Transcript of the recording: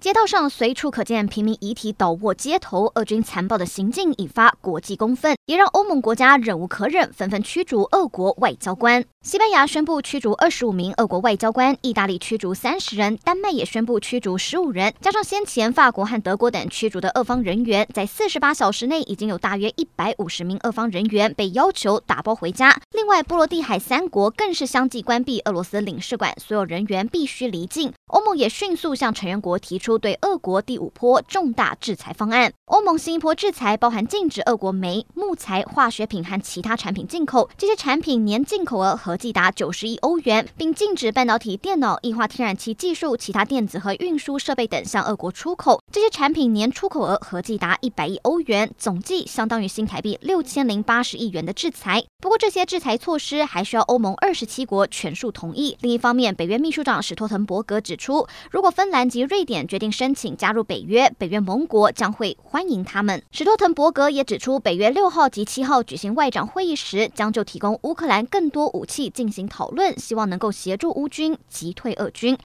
街道上随处可见平民遗体倒卧街头，俄军残暴的行径引发国际公愤，也让欧盟国家忍无可忍，纷纷驱逐俄国外交官。西班牙宣布驱逐二十五名俄国外交官，意大利驱逐三十人，丹麦也宣布驱逐十五人，加上先前法国和德国等驱逐的俄方人员，在四十八小时内已经有大约一百五十名俄方人员被要求打包回家。外，波罗的海三国更是相继关闭俄罗斯领事馆，所有人员必须离境。欧盟也迅速向成员国提出对俄国第五波重大制裁方案。欧盟新一波制裁包含禁止俄国煤、木材、化学品和其他产品进口，这些产品年进口额合计达九十亿欧元，并禁止半导体、电脑、液化天然气技术、其他电子和运输设备等向俄国出口，这些产品年出口额合计达一百亿欧元，总计相当于新台币六千零八十亿元的制裁。不过，这些制裁措施还需要欧盟二十七国全数同意。另一方面，北约秘书长史托滕伯格指出，如果芬兰及瑞典决定申请加入北约，北约盟国将会欢迎他们。史托滕伯格也指出，北约六号及七号举行外长会议时，将就提供乌克兰更多武器进行讨论，希望能够协助乌军击退俄军。